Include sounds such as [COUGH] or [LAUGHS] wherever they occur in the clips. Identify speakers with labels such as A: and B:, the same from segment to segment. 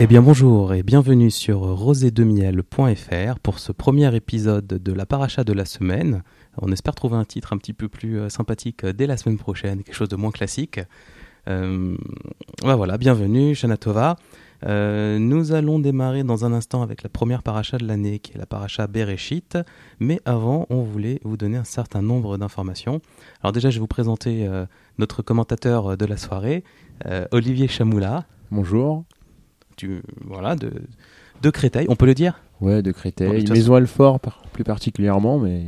A: Eh bien bonjour et bienvenue sur rosédemiel.fr pour ce premier épisode de la paracha de la semaine. On espère trouver un titre un petit peu plus euh, sympathique dès la semaine prochaine, quelque chose de moins classique. Euh, bah voilà, bienvenue, Shana Tova. Euh, nous allons démarrer dans un instant avec la première paracha de l'année, qui est la paracha Bereshit. Mais avant, on voulait vous donner un certain nombre d'informations. Alors déjà, je vais vous présenter euh, notre commentateur de la soirée, euh, Olivier Chamoula.
B: Bonjour.
A: Voilà, de, de Créteil, on peut le dire?
B: Ouais, de
A: Bon,
B: Créteil.
A: toute
B: Maison Alfort par- plus particulièrement, mais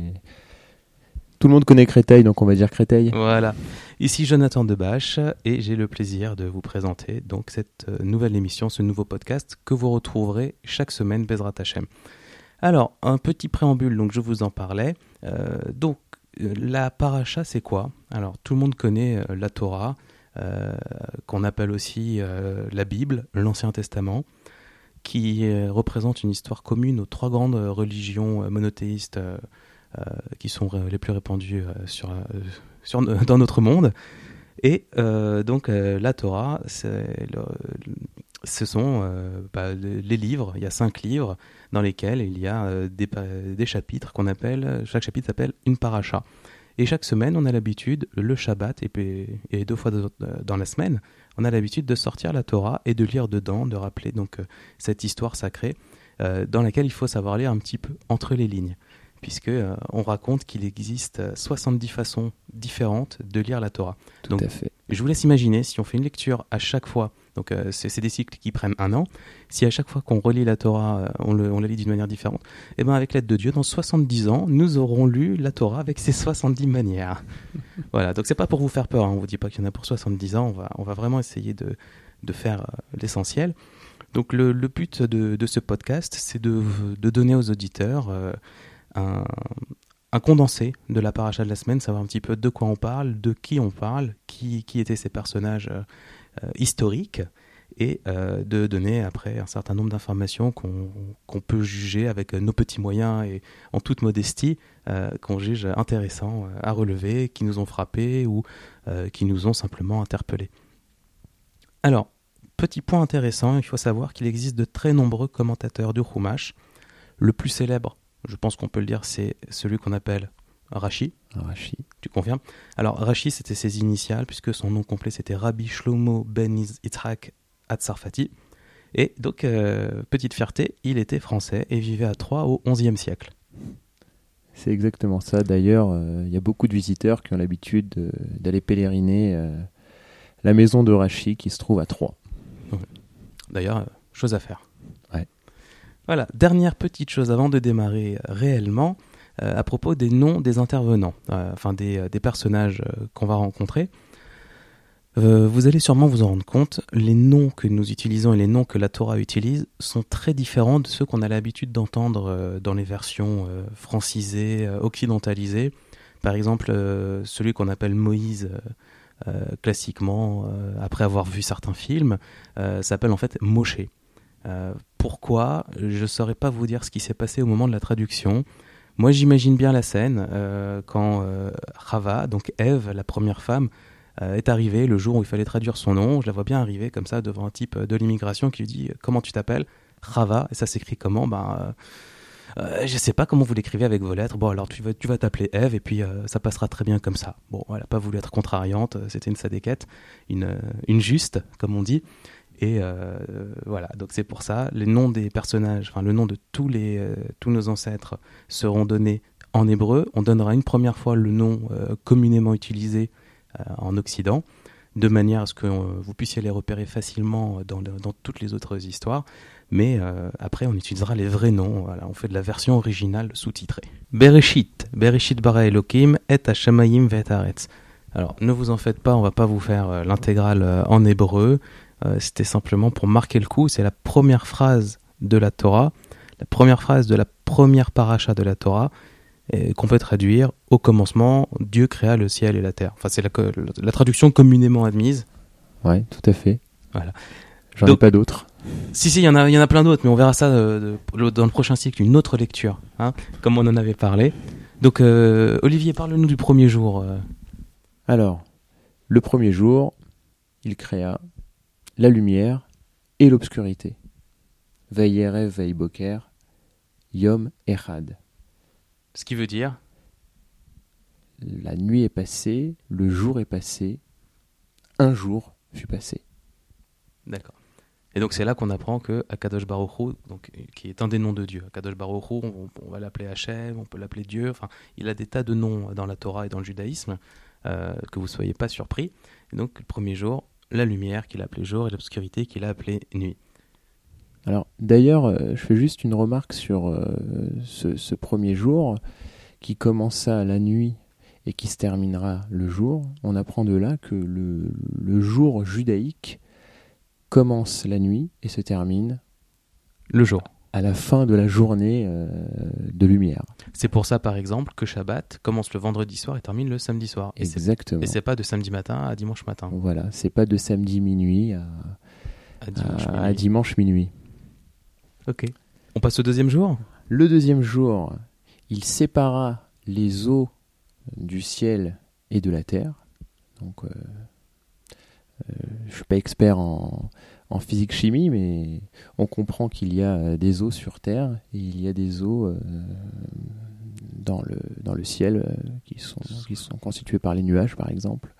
B: tout le monde connaît Créteil, donc on va dire Créteil.
A: Voilà. Ici Jonathan Debache et j'ai le plaisir de vous présenter donc cette euh, nouvelle émission, ce nouveau podcast que vous retrouverez chaque semaine Bezrat Hashem. Alors, un petit préambule, donc je vous en parlais. Euh, donc, euh, la paracha, c'est quoi? Alors, tout le monde connaît la Torah, qu'on appelle aussi euh, la Bible, l'Ancien Testament, qui euh, représente une histoire commune aux trois grandes euh, religions euh, monothéistes euh, euh, qui sont euh, les plus répandues euh, euh, [LAUGHS] dans notre monde. Et euh, donc euh, la Torah, ce sont euh, bah, les livres. Il y a cinq livres dans lesquels il y a euh, des chapitres qu'on appelle. Chaque chapitre s'appelle une paracha. Et chaque semaine, on a l'habitude, le Shabbat et, deux fois dans la semaine, on a l'habitude de sortir la Torah et de lire dedans, de rappeler donc euh, cette histoire sacrée euh, dans laquelle il faut savoir lire un petit peu entre les lignes puisque euh, on raconte qu'il existe euh, 70 façons différentes de lire la Torah.
B: Tout
A: Donc,
B: à fait.
A: Je vous laisse imaginer si on fait une lecture à chaque fois, donc euh, c'est des cycles qui prennent un an, si à chaque fois qu'on relit la Torah, euh, on, le- on la lit d'une manière différente, et bien avec l'aide de Dieu, dans 70 ans, nous aurons lu la Torah avec ses 70 manières. [LAUGHS] voilà, donc c'est pas pour vous faire peur, hein, on vous dit pas qu'il y en a pour 70 ans, on va, on va vraiment essayer de, de faire euh, l'essentiel. Donc le, le but de, de ce podcast, c'est de, de donner aux auditeurs euh, un, condensé de la paracha de la semaine, savoir un petit peu de quoi on parle, de qui on parle, qui, qui étaient ces personnages euh, historiques, et euh, de donner après un certain nombre d'informations qu'on peut juger avec nos petits moyens et en toute modestie, euh, qu'on juge intéressants à relever, qui nous ont frappés ou qui nous ont simplement interpellés. Alors, petit point intéressant, il faut savoir qu'il existe de très nombreux commentateurs du Chumash. Le plus célèbre, je pense qu'on peut le dire, c'est celui qu'on appelle Rashi.
B: Rachi.
A: Tu confirmes? Alors, Rashi, c'était ses initiales, puisque son nom complet, c'était Rabbi Shlomo ben Yitzhak Atzarfati. Et donc, euh, petite fierté, il était français et vivait à Troyes au XIe siècle.
B: C'est exactement ça. D'ailleurs, euh, il y a beaucoup de visiteurs qui ont l'habitude de- d'aller pèleriner euh, la maison de Rachi qui se trouve à Troyes.
A: D'ailleurs, euh, chose à faire. Voilà, dernière petite chose avant de démarrer euh, réellement, euh, à propos des noms des intervenants, euh, enfin des, personnages qu'on va rencontrer. Vous allez sûrement vous en rendre compte, les noms que nous utilisons et les noms que la Torah utilise sont très différents de ceux qu'on a l'habitude d'entendre dans les versions francisées, occidentalisées. Par exemple, celui qu'on appelle Moïse classiquement, après avoir vu certains films, s'appelle en fait Moshe. Euh, pourquoi Je ne saurais pas vous dire ce qui s'est passé au moment de la traduction. Moi, j'imagine bien la scène euh, quand euh, Chava, donc Ève, la première femme, euh, est arrivée le jour où il fallait traduire son nom. Je la vois bien arriver comme ça devant un type de l'immigration qui lui dit Comment tu t'appelles? Chava. Et ça s'écrit comment? Ben, euh, euh, je sais pas comment vous l'écrivez avec vos lettres. Bon, alors tu vas, tu vas t'appeler Eve et puis euh, ça passera très bien comme ça. Bon, elle a pas voulu être contrariante, euh, c'était une sadéquette, une, euh, une juste, comme on dit. Et euh, voilà, donc c'est pour ça, les noms des personnages, enfin le nom de tous, les, euh, tous nos ancêtres seront donnés en hébreu. On donnera une première fois le nom euh, communément utilisé en Occident, de manière à ce que vous puissiez les repérer facilement dans, dans toutes les autres histoires. Mais après, on utilisera les vrais noms. On fait de la version originale sous-titrée. Bereshit, Bereshit bara Elohim et Hashemayim haaretz. Alors, ne vous en faites pas, on va pas vous faire l'intégrale en hébreu. Euh, C'était simplement pour marquer le coup. C'est la première phrase de la Torah, la première phrase de la première paracha de la Torah, qu'on peut traduire au commencement, Dieu créa le ciel et la terre. Enfin, c'est la, traduction communément admise.
B: Ouais, tout à fait.
A: Voilà.
B: J'en ai pas d'autres.
A: Si, si, il y, en a- il y en a plein d'autres, mais on verra ça euh, dans le prochain cycle, une autre lecture, hein, comme on en avait parlé. Donc, euh, Olivier, parle-nous du premier jour. euh.
B: Alors, le premier jour, il créa la lumière et l'obscurité. Veyerev Veiboker, Yom Echad.
A: Ce qui veut dire
B: La nuit est passée, le jour est passé, un jour fut passé.
A: D'accord. Et donc c'est là qu'on apprend que Akadosh Baruch Hu, donc qui est un des noms de Dieu, Akadosh Baruch Hu, on, on va l'appeler Hachem, on peut l'appeler Dieu. Enfin, il a des tas de noms dans la Torah et dans le judaïsme euh, que vous soyez pas surpris. Et donc le premier jour, la lumière qu'il a appelée jour et l'obscurité qu'il a appelée nuit.
B: Alors d'ailleurs, euh, je fais juste une remarque sur euh, ce, ce premier jour qui commença la nuit et qui se terminera le jour. On apprend de là que le, le jour judaïque commence la nuit et se termine
A: Le jour.
B: À la fin de la journée euh, de lumière.
A: C'est pour ça, par exemple, que Shabbat commence le vendredi soir et termine le samedi soir. Et
B: Exactement.
A: Et c'est pas de samedi matin à dimanche matin.
B: Voilà, c'est pas de samedi minuit à,
A: À dimanche
B: à- à
A: minuit.
B: dimanche minuit.
A: Ok. On passe au deuxième jour?
B: Le deuxième jour, il sépara les eaux du ciel et de la terre. Donc, euh, euh, je suis pas expert en, en physique-chimie, mais on comprend qu'il y a euh, des eaux sur terre et il y a des eaux euh, dans, le, dans le ciel euh, qui, sont, qui sont constituées par les nuages, par exemple.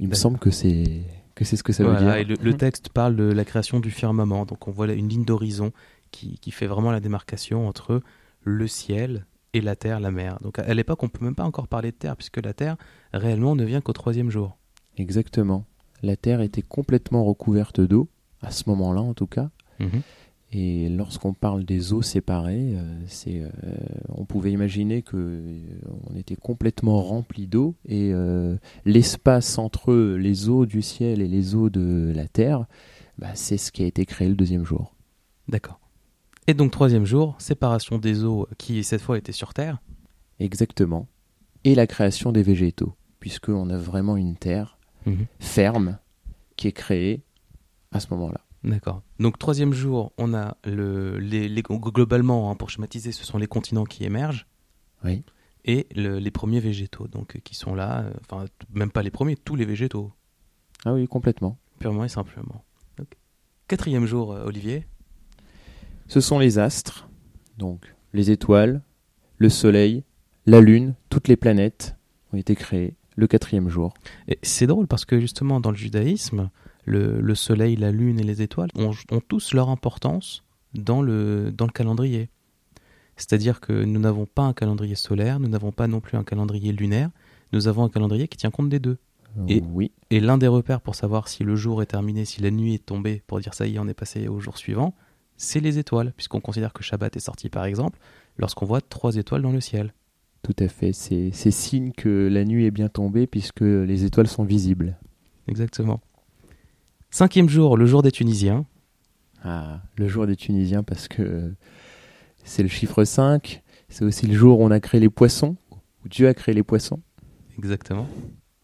B: Il me semble que c'est que c'est ce que ça veut dire.
A: et le, le texte parle de la création du firmament. Donc on voit là une ligne d'horizon qui, qui fait vraiment la démarcation entre le ciel et la terre, la mer. Donc à l'époque, on peut même pas encore parler de terre, puisque la terre, réellement, ne vient qu'au troisième jour.
B: Exactement. La terre était complètement recouverte d'eau, à ce moment-là en tout cas. Et lorsqu'on parle des eaux séparées, euh, c'est, euh, on pouvait imaginer que euh, on était complètement rempli d'eau et l'espace entre les eaux du ciel et les eaux de la terre, bah, c'est ce qui a été créé le deuxième jour.
A: D'accord. Et donc troisième jour, séparation des eaux qui cette fois étaient sur terre.
B: Exactement. Et la création des végétaux, puisqu'on a vraiment une terre ferme qui est créée à ce moment-là.
A: D'accord. Donc troisième jour, on a le, les, les- globalement, hein, pour schématiser, ce sont les continents qui émergent
B: Oui.
A: et le- les premiers végétaux, donc qui sont là. euh, Enfin, même pas les premiers, tous les végétaux,
B: Ah oui, complètement.
A: purement et simplement. Quatrième jour, euh, Olivier.
B: Ce sont les astres, donc les étoiles, le soleil, la lune, toutes les planètes ont été créées le quatrième jour.
A: Et c'est drôle parce que justement dans le judaïsme, le, le soleil, la lune et les étoiles ont, ont tous leur importance dans le, dans le calendrier. C'est-à-dire que nous n'avons pas un calendrier solaire, nous n'avons pas non plus un calendrier lunaire, nous avons un calendrier qui tient compte des deux. Et-
B: Oui,
A: Et l'un des repères pour savoir si le jour est terminé, si la nuit est tombée, pour dire ça y est, on est passé au jour suivant, c'est les étoiles, puisqu'on considère que Shabbat est sorti par exemple, lorsqu'on voit trois étoiles dans le ciel.
B: Tout à fait. C'est c'est signe que la nuit est bien tombée puisque les étoiles sont visibles.
A: Exactement. Cinquième jour, le jour des Tunisiens.
B: Ah, le jour des Tunisiens parce que c'est le chiffre 5. C'est aussi le jour où on a créé les poissons, où Dieu a créé les poissons.
A: Exactement.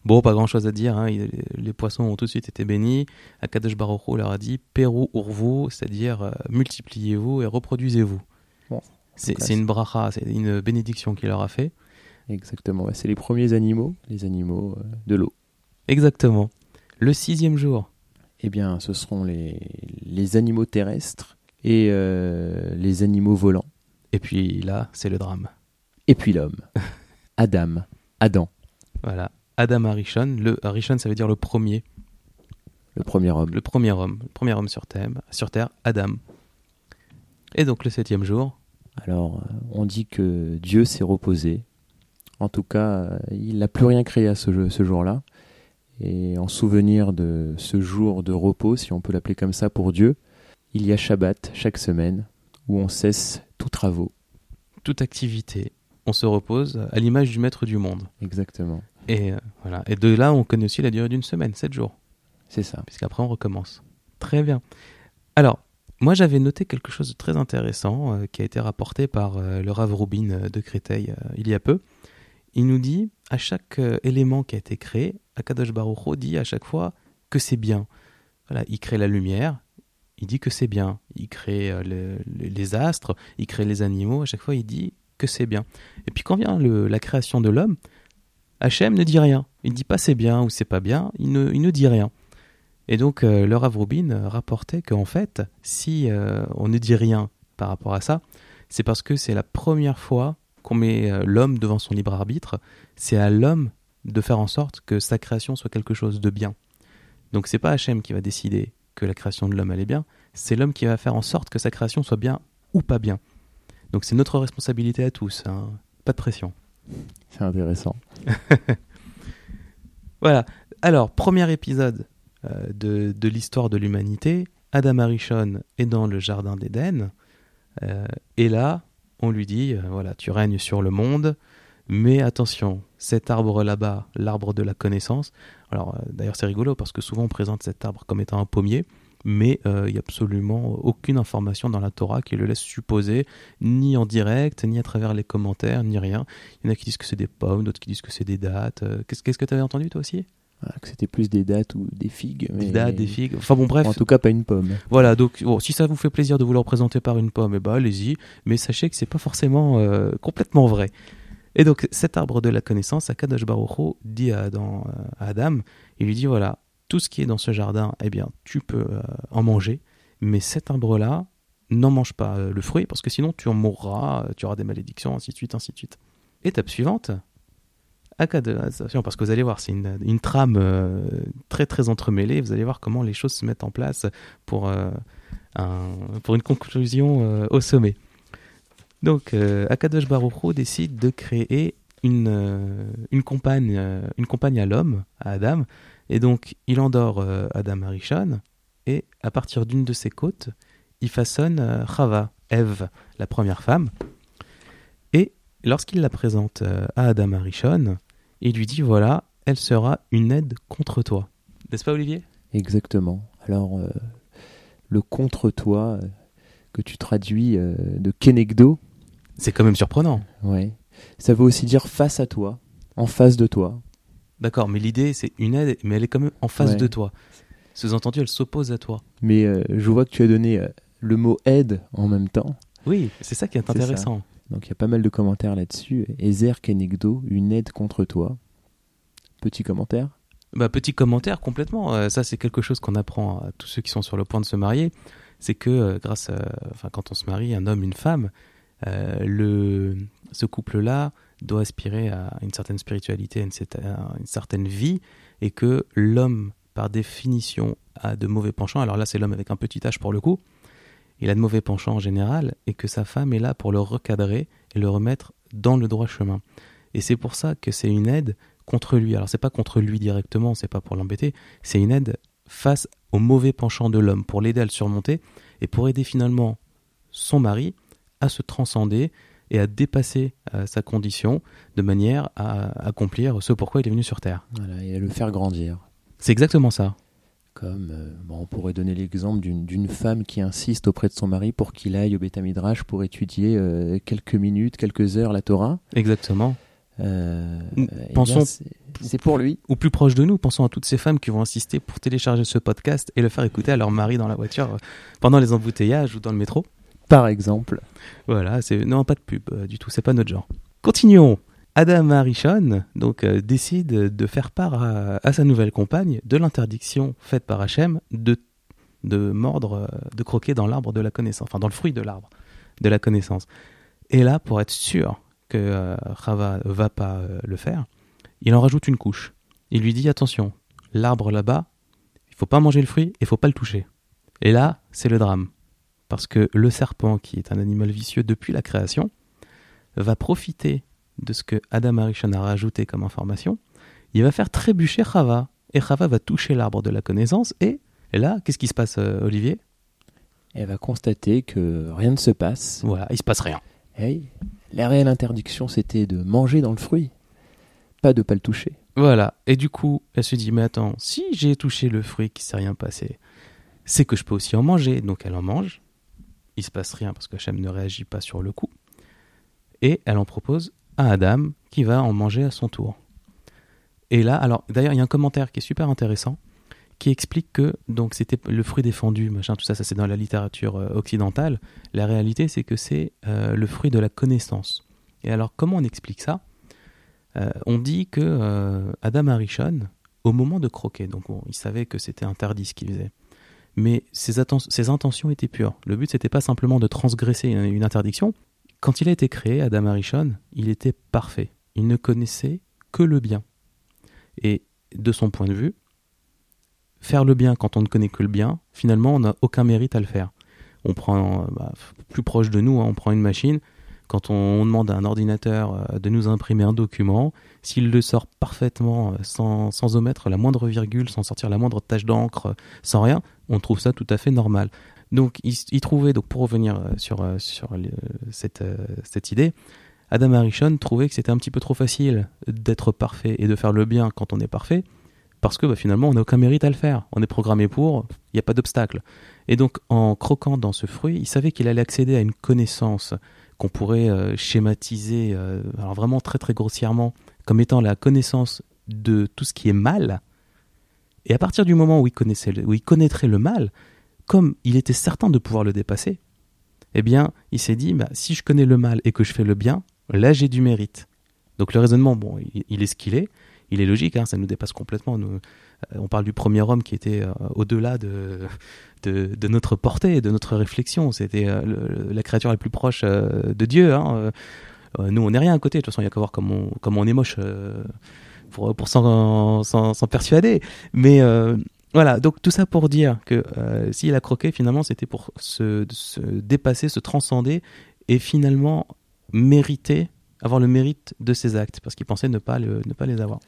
A: Bon, pas grand chose à dire. hein. Les poissons ont tout de suite été bénis. Akadosh Baruch leur a dit Peru urvu, c'est-à-dire euh, multipliez-vous et reproduisez-vous.
B: Bon,
A: c'est une bracha, c'est une bénédiction qu'il leur a fait.
B: Exactement. C'est les premiers animaux, les animaux euh, de l'eau.
A: Exactement. Le sixième jour,
B: Eh bien, ce seront les, les animaux terrestres et euh, les animaux volants.
A: et puis là, c'est le drame.
B: Et puis l'homme. [LAUGHS] Adam. Adam,
A: Voilà. Adam Arishon. Le Arishon, ça veut dire le premier,
B: le premier homme.
A: le premier homme, le premier homme sur terre, sur terre, Adam. Et donc le septième jour,
B: Alors, euh, on dit que Dieu s'est reposé. En tout cas, euh, il n'a plus rien créé à ce, jour-là. Et en souvenir de ce jour de repos, si on peut l'appeler comme ça pour Dieu, il y a Shabbat chaque semaine où on cesse tous travaux.
A: toute activité, on se repose à l'image du maître du monde.
B: Exactement.
A: Et euh, voilà. Et de là, on connaît aussi la durée d'une semaine, 7 jours,
B: C'est ça.
A: puisqu'après on recommence. Très bien. Alors, moi j'avais noté quelque chose de très intéressant euh, qui a été rapporté par euh, le Rav Rubin euh, de Créteil il y a peu. Il nous dit, à chaque élément qui a été créé, Akadosh Baruch Hu dit à chaque fois que c'est bien. Voilà, il crée la lumière, il dit que c'est bien. Il crée le- le- les astres, il crée les animaux, à chaque fois il dit que c'est bien. Et puis quand vient la création de l'homme, Hachem ne dit rien. Il ne dit pas c'est bien ou c'est pas bien, il ne dit rien. Et donc, euh, le Rav Rubin rapportait qu'en fait, si euh, on ne dit rien par rapport à ça, c'est parce que c'est la première fois qu'on met euh, l'homme devant son libre arbitre. C'est à l'homme de faire en sorte que sa création soit quelque chose de bien. Donc, c'est pas Hachem qui va décider que la création de l'homme elle est bien, c'est l'homme qui va faire en sorte que sa création soit bien ou pas bien. Donc, c'est notre responsabilité à tous. hein. Pas de pression.
B: C'est intéressant. [LAUGHS]
A: Voilà. Alors, premier épisode de, de l'histoire de l'humanité. Adam Arishon est dans le jardin d'Éden. Euh, et là, on lui dit, euh, voilà, tu règnes sur le monde, mais attention, cet arbre là-bas, l'arbre de la connaissance. Alors, euh, d'ailleurs, c'est rigolo parce que souvent on présente cet arbre comme étant un pommier, mais euh, il n'y a absolument aucune information dans la Torah qui le laisse supposer, ni en direct, ni à travers les commentaires, ni rien. Il y en a qui disent que c'est des pommes, d'autres qui disent que c'est des dates. Euh, qu'est-ce que tu avais entendu toi aussi?
B: Voilà, que c'était plus des dates ou des figues. Mais...
A: Des dates, des figues. Enfin bon, bref.
B: En tout cas, pas une pomme.
A: Voilà, donc bon, si ça vous fait plaisir de vous le représenter par une pomme, eh ben, allez-y, mais sachez que c'est pas forcément euh, complètement vrai. Et donc cet arbre de la connaissance, Akadosh Baruch Hu dit à, Adam, euh, à Adam, il lui dit voilà, tout ce qui est dans ce jardin, eh bien, tu peux euh, en manger, mais cet arbre-là, n'en mange pas le fruit, parce que sinon tu en mourras, tu auras des malédictions, ainsi de suite, ainsi de suite. Étape suivante, parce que vous allez voir, c'est une, une trame euh, très très entremêlée, vous allez voir comment les choses se mettent en place pour, euh, un- pour une conclusion euh, au sommet. Donc, euh, Akadosh Baruch décide de créer une, euh, une, compagne, euh, une compagne à l'homme, à Adam, et donc il endort Adam Arishon, et à partir d'une de ses côtes, il façonne Chava, Ève, la première femme, lorsqu'il la présente euh, à Adam Arishon, il lui dit voilà, elle sera une aide contre toi. N'est-ce pas, Olivier?
B: Exactement. Alors, euh, le contre-toi euh, que tu traduis euh, de Kenegdo,
A: C'est quand même surprenant.
B: ouais, ça veut aussi dire face à toi, en face de toi.
A: D'accord, mais l'idée, c'est une aide, mais elle est quand même en face
B: Ouais.
A: de toi. Sous-entendu, elle s'oppose à toi.
B: Mais je vois que tu as donné le mot aide en même temps.
A: Oui, c'est ça qui est intéressant.
B: Donc il y a pas mal de commentaires là-dessus. Ezer Kenegdo, une aide contre toi. Petit commentaire.
A: Bah, petit commentaire complètement. euh, ça, c'est quelque chose qu'on apprend à tous ceux qui sont sur le point de se marier. C'est que euh, grâce, à, enfin, quand on se marie, un homme, une femme, euh, le, ce couple-là doit aspirer à une certaine spiritualité, une, à une certaine vie, et que l'homme, par définition, a de mauvais penchants. Alors là, c'est l'homme avec un petit H pour le coup. Il a de mauvais penchants en général, et que sa femme est là pour le recadrer et le remettre dans le droit chemin. Et c'est pour ça que c'est une aide contre lui. Alors c'est pas contre lui directement, c'est pas pour l'embêter, c'est une aide face au mauvais penchant de l'homme, pour l'aider à le surmonter et pour aider finalement son mari à se transcender et à dépasser euh, sa condition de manière à accomplir ce pourquoi il est venu sur Terre.
B: Voilà, et à le faire grandir.
A: C'est exactement ça.
B: Comme euh, bon, on pourrait donner l'exemple d'une femme qui insiste auprès de son mari pour qu'il aille au Beth Midrash pour étudier euh, quelques minutes, quelques heures la Torah.
A: Exactement.
B: Euh, eh
A: pensons-
B: c'est- pour lui.
A: Ou plus proche de nous, pensons à toutes ces femmes qui vont insister pour télécharger ce podcast et le faire écouter à leur mari dans la voiture pendant les embouteillages ou dans le métro.
B: Par exemple,
A: Voilà, c'est non pas de pub du tout, c'est pas notre genre. Continuons. Adam Arishon donc euh, décide de faire part à, sa nouvelle compagne de l'interdiction faite par Hachem de de mordre, euh, de croquer dans l'arbre de la connaissance, enfin dans le fruit de l'arbre de la connaissance. Et là, pour être sûr que euh, Chava va pas euh, le faire, il en rajoute une couche. Il lui dit attention, l'arbre là-bas, il faut pas manger le fruit, il faut pas le toucher. Et là, c'est le drame parce que le serpent, qui est un animal vicieux depuis la création, va profiter de ce que Adam Arishon a rajouté comme information. Il va faire trébucher Chava, et Chava va toucher l'arbre de la connaissance, et, et là, qu'est-ce qui se passe, euh, Olivier?
B: Elle va constater que rien ne se passe.
A: Voilà, il se passe rien.
B: Hey, la réelle interdiction, c'était de manger dans le fruit, pas de pas le toucher.
A: Voilà, et du coup, elle se dit, mais attends, si j'ai touché le fruit qui s'est rien passé, c'est que je peux aussi en manger, donc elle en mange. Il se passe rien parce que Hachem ne réagit pas sur le coup. Et elle en propose à Adam qui va en manger à son tour. Et là, alors d'ailleurs, il y a un commentaire qui est super intéressant qui explique que donc c'était le fruit défendu, machin, tout ça, ça c'est dans la littérature euh, occidentale. La réalité, c'est que c'est euh, le fruit de la connaissance. Et alors, comment on explique ça? Euh, On dit que euh, Adam Arishon au moment de croquer. Donc il savait que c'était interdit ce qu'il faisait. Mais ses, intentions étaient pures. Le but, c'était pas simplement de transgresser une, interdiction. Quand il a été créé, Adam Arishon, il était parfait. Il ne connaissait que le bien. Et de son point de vue, faire le bien quand on ne connaît que le bien, finalement, on n'a aucun mérite à le faire. On prend, bah, plus proche de nous, hein, on prend une machine, quand on, demande à un ordinateur euh, de nous imprimer un document, s'il le sort parfaitement, euh, sans, sans, omettre la moindre virgule, sans sortir la moindre tache d'encre, euh, sans rien, on trouve ça tout à fait normal. Donc il, trouvait, donc pour revenir sur, sur cette, cette idée, Adam Arishon trouvait que c'était un petit peu trop facile d'être parfait et de faire le bien quand on est parfait, parce que bah, finalement on n'a aucun mérite à le faire. On est programmé pour, il n'y a pas d'obstacle. Et donc en croquant dans ce fruit, il savait qu'il allait accéder à une connaissance qu'on pourrait euh, schématiser, euh, alors vraiment très très grossièrement, comme étant la connaissance de tout ce qui est mal. Et à partir du moment où il, connaissait, où il connaîtrait le mal, comme il était certain de pouvoir le dépasser, eh bien, il s'est dit, bah, si je connais le mal et que je fais le bien, là j'ai du mérite. Donc le raisonnement, bon, il, est ce qu'il est, il est logique, hein, ça nous dépasse complètement. Euh, on parle du premier homme qui était au-delà de, notre portée, de notre réflexion. C'était euh, la créature la plus proche euh, de Dieu. Hein. Euh, nous, on n'est rien à côté. De toute façon, il n'y a qu'à voir comme on, comme on est moche pour, pour s'en persuader. Mais voilà, donc tout ça pour dire que s'il a croqué, finalement, c'était pour se, se, dépasser, se transcender et finalement mériter, avoir le mérite de ses actes, parce qu'il pensait ne pas, le, ne pas les avoir.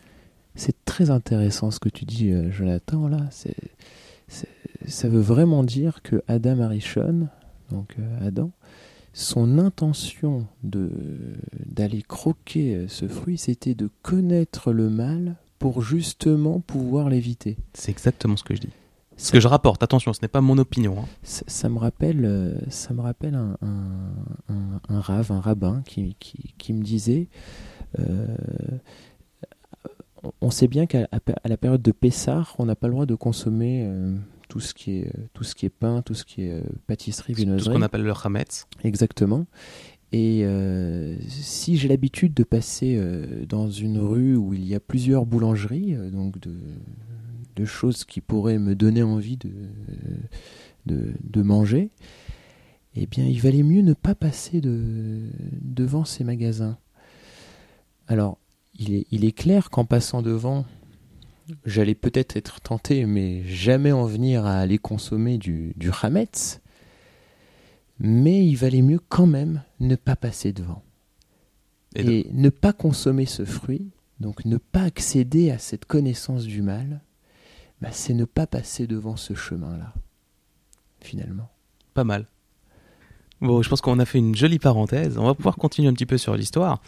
B: C'est très intéressant ce que tu dis, Jonathan, là. Ça veut vraiment dire que Adam Arishon, donc euh, Adam, son intention de d'aller croquer euh, ce fruit, c'était de connaître le mal pour justement pouvoir l'éviter.
A: C'est exactement ce que je dis. Ce que je rapporte, attention, ce n'est pas mon opinion. Hein.
B: Ça, me rappelle, euh, ça me rappelle un, un, rave, un rabbin qui, qui, me disait on sait bien qu'à la période de Pessah, on n'a pas le droit de consommer tout ce qui est tout ce qui est pain, tout ce qui est euh, pâtisserie, viennoiserie. Tout
A: ce qu'on appelle le chametz.
B: Exactement. Et euh, si j'ai l'habitude de passer euh, dans une rue où il y a plusieurs boulangeries, donc de, choses qui pourraient me donner envie de, manger, eh bien, il valait mieux ne pas passer de, devant ces magasins. Alors, il est, il est clair qu'en passant devant, j'allais peut-être être tenté, mais jamais en venir à aller consommer du, du Hametz. Mais il valait mieux quand même ne pas passer devant. Et, ne pas consommer ce fruit, donc ne pas accéder à cette connaissance du mal, bah, c'est ne pas passer devant ce chemin-là, finalement.
A: Pas mal. Bon, je pense qu'on a fait une jolie parenthèse. On va pouvoir continuer un petit peu sur l'histoire.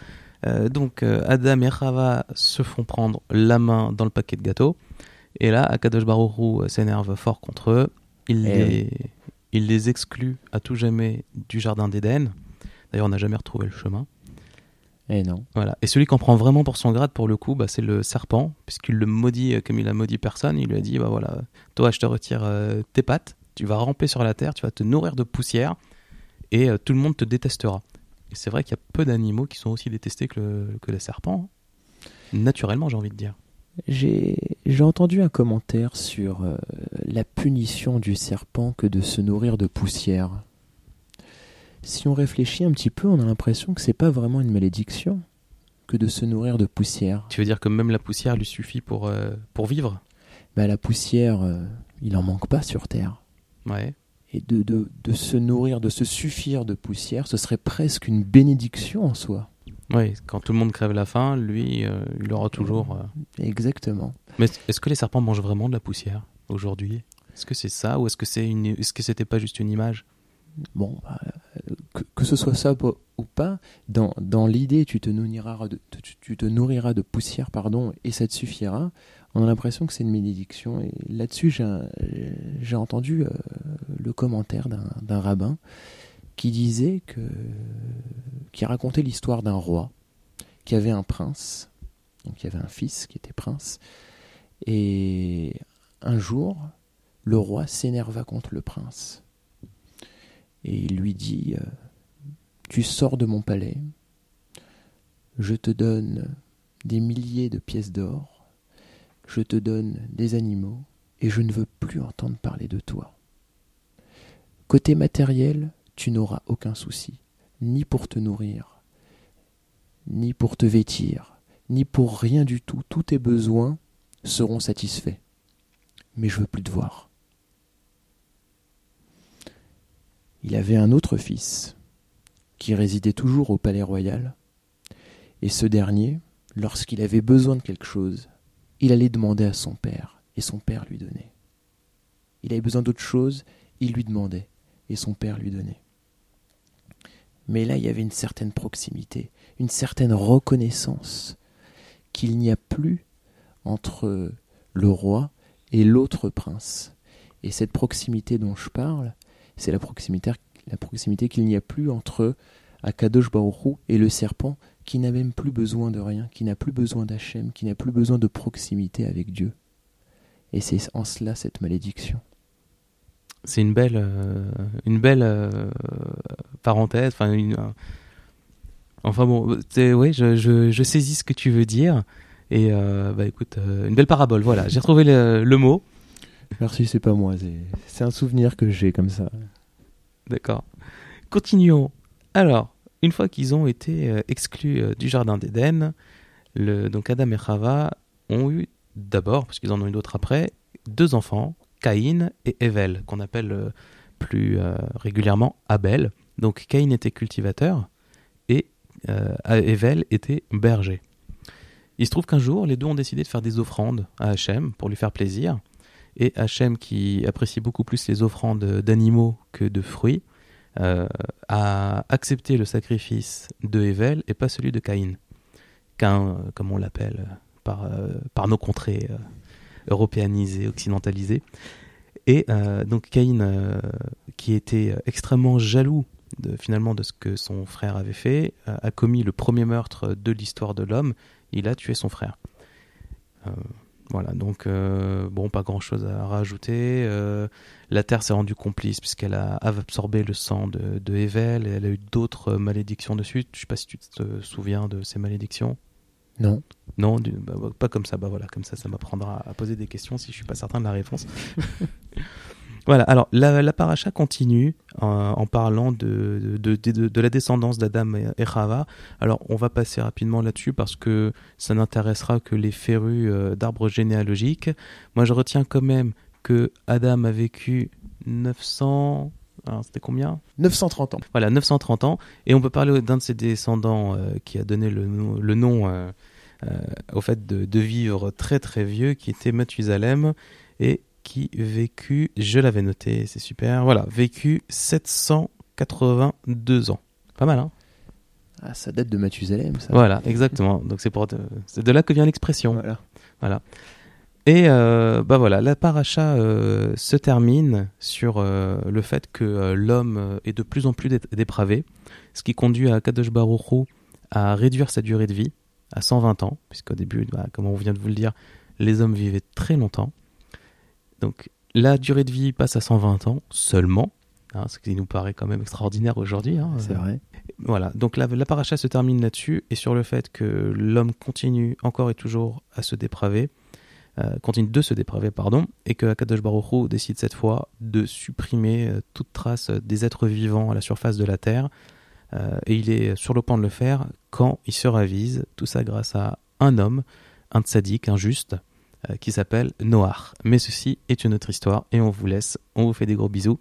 A: Euh, donc euh, Adam et Rava se font prendre la main dans le paquet de gâteaux. Et là, Akadosh Baruch euh, s'énerve fort contre eux. Il, eh les, il les exclut à tout jamais du jardin d'Éden. D'ailleurs, on n'a jamais retrouvé le chemin.
B: Et eh non.
A: Voilà. Et celui qu'on prend vraiment pour son grade, pour le coup, bah, c'est le serpent, puisqu'il le maudit comme il a maudit personne. Il lui a dit bah voilà, toi, je te retire tes pattes, tu vas ramper sur la terre, tu vas te nourrir de poussière, et tout le monde te détestera c'est vrai qu'il y a peu d'animaux qui sont aussi détestés que, le, que les serpents. Naturellement, j'ai envie de dire.
B: J'ai entendu un commentaire sur euh, la punition du serpent que de se nourrir de poussière. Si on réfléchit un petit peu, on a l'impression que c'est pas vraiment une malédiction que de se nourrir de poussière.
A: Tu veux dire que même la poussière lui suffit pour, euh, pour vivre?
B: Bah, La poussière, euh, il en manque pas sur Terre.
A: Ouais
B: et de, de, de, se nourrir, de se suffire de poussière, ce serait presque une bénédiction en soi.
A: Oui, quand tout le monde crève la faim, lui, euh, il aura toujours. Euh,
B: Exactement.
A: Mais est-ce que les serpents mangent vraiment de la poussière aujourd'hui? Est-ce que c'est ça ou est-ce que c'est une... est-ce que c'était pas juste une image?
B: Bon, bah, que, que, ce soit ça ou pas, dans, dans l'idée, tu te nourriras de, tu te nourriras de poussière, pardon, et ça te suffira on a l'impression que c'est une bénédiction. Et là-dessus, j'ai entendu euh, le commentaire d'un rabbin qui disait que, qui racontait l'histoire d'un roi qui avait un prince, donc il y avait un fils qui était prince, et un jour, le roi s'énerva contre le prince et il lui dit euh, Tu sors de mon palais, je te donne des milliers de pièces d'or je te donne des animaux et je ne veux plus entendre parler de toi. Côté matériel, tu n'auras aucun souci, ni pour te nourrir, ni pour te vêtir, ni pour rien du tout. Tous tes besoins seront satisfaits. Mais je veux plus te voir. Il avait un autre fils, qui résidait toujours au palais royal, et ce dernier, lorsqu'il avait besoin de quelque chose, il allait demander à son père, et son père lui donnait. Il avait besoin d'autre chose, il lui demandait, et son père lui donnait. Mais là, il y avait une certaine proximité, une certaine reconnaissance qu'il n'y a plus entre le roi et l'autre prince. Et cette proximité dont je parle, c'est la proximité, qu'il n'y a plus entre Akadosh Baruch et le serpent qui n'a même plus besoin de rien, qui n'a plus besoin d'Hachem, qui n'a plus besoin de proximité avec Dieu. Et c'est en cela cette malédiction.
A: C'est une belle, euh, une belle euh, parenthèse. Enfin, une, enfin bon, oui, je, je, je, saisis ce que tu veux dire. Et euh, bah écoute, une belle parabole. Voilà, j'ai retrouvé le, le, mot.
B: Merci, c'est pas moi. C'est un souvenir que j'ai comme ça.
A: D'accord. Continuons. Alors, une fois qu'ils ont été exclus du jardin d'Éden, donc Adam et Chava ont eu d'abord, parce qu'ils en ont eu d'autres après, deux enfants, Caïn et Evel, qu'on appelle euh, plus régulièrement Abel. Donc Caïn était cultivateur et Evel était berger. Il se trouve qu'un jour, les deux ont décidé de faire des offrandes à Hachem pour lui faire plaisir. Et Hachem, qui apprécie beaucoup plus les offrandes d'animaux que de fruits, euh, a accepté le sacrifice de Evel et pas celui de Caïn. Euh, comme on l'appelle euh, par nos contrées européanisées, occidentalisées. Et donc Caïn, qui était extrêmement jaloux finalement de ce que son frère avait fait, a commis le premier meurtre de l'histoire de l'homme. Il a tué son frère. Voilà, donc euh, bon, pas grand chose à rajouter. Euh, la Terre s'est rendue complice puisqu'elle a absorbé le sang de, de Evel et elle a eu d'autres malédictions dessus. Je sais pas si tu te souviens de ces malédictions.
B: Non.
A: Non, bah, bah, pas comme ça. Bah voilà, comme ça, ça m'apprendra à poser des questions si je suis pas certain de la réponse. [LAUGHS] Voilà, alors la, la paracha continue euh, en parlant de, de, de, de la descendance d'Adam et, Chava. Alors on va passer rapidement là-dessus parce que ça n'intéressera que les férus euh, d'arbres généalogiques. Moi je retiens quand même que Adam a vécu 900... C'était combien?
B: 930 ans.
A: Voilà, 930 ans. Et on peut parler d'un de ses descendants euh, qui a donné le, le nom au fait de, de, vivre très très vieux, qui était Mathusalem. Et qui vécut, je l'avais noté, c'est super, voilà, vécu 782 ans. Pas mal, hein?
B: Ah, ça date de Mathusalem, ça.
A: Voilà, exactement. Donc c'est pour de, de là que vient l'expression.
B: Voilà.
A: voilà. Et euh, bah voilà, la paracha euh, se termine sur euh, le fait que l'homme est de plus en plus dépravé, ce qui conduit à Kadosh Baruch à réduire sa durée de vie à 120 ans, puisqu'au début, bah, comme on vient de vous le dire, les hommes vivaient très longtemps. Donc la durée de vie passe à 120 ans seulement, hein, ce qui nous paraît quand même extraordinaire aujourd'hui. Hein,
B: c'est vrai.
A: Voilà, donc la, la paracha se termine là-dessus et sur le fait que l'homme continue encore et toujours à se dépraver, euh, continue de se dépraver, pardon, et que Akadosh Baruch décide cette fois de supprimer euh, toute trace des êtres vivants à la surface de la terre. Euh, et il est sur le point de le faire quand il se ravise, tout ça grâce à un homme, un tzaddik, un juste, qui s'appelle Noir. Mais ceci est une autre histoire et on vous laisse, on vous fait des gros bisous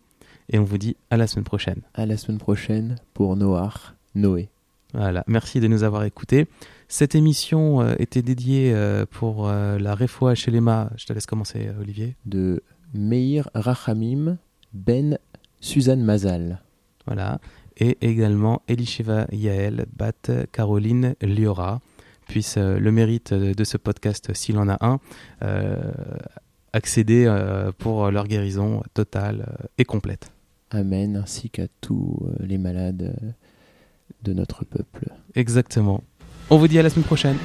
A: et on vous dit à la semaine prochaine.
B: À la semaine prochaine pour Noir, Noé.
A: Voilà, merci de nous avoir écoutés. Cette émission euh, était dédiée euh, pour la Refoua Lema. Je te laisse commencer, Olivier.
B: De Meir Rachamim Ben Suzanne Mazal.
A: Voilà. Et également Elisheva Yael Bat Caroline Liora puissent euh, le mérite de ce podcast, s'il en a un, euh, accéder euh, pour leur guérison totale et complète.
B: Amen, ainsi qu'à tous les malades de notre peuple.
A: Exactement. On vous dit à la semaine prochaine.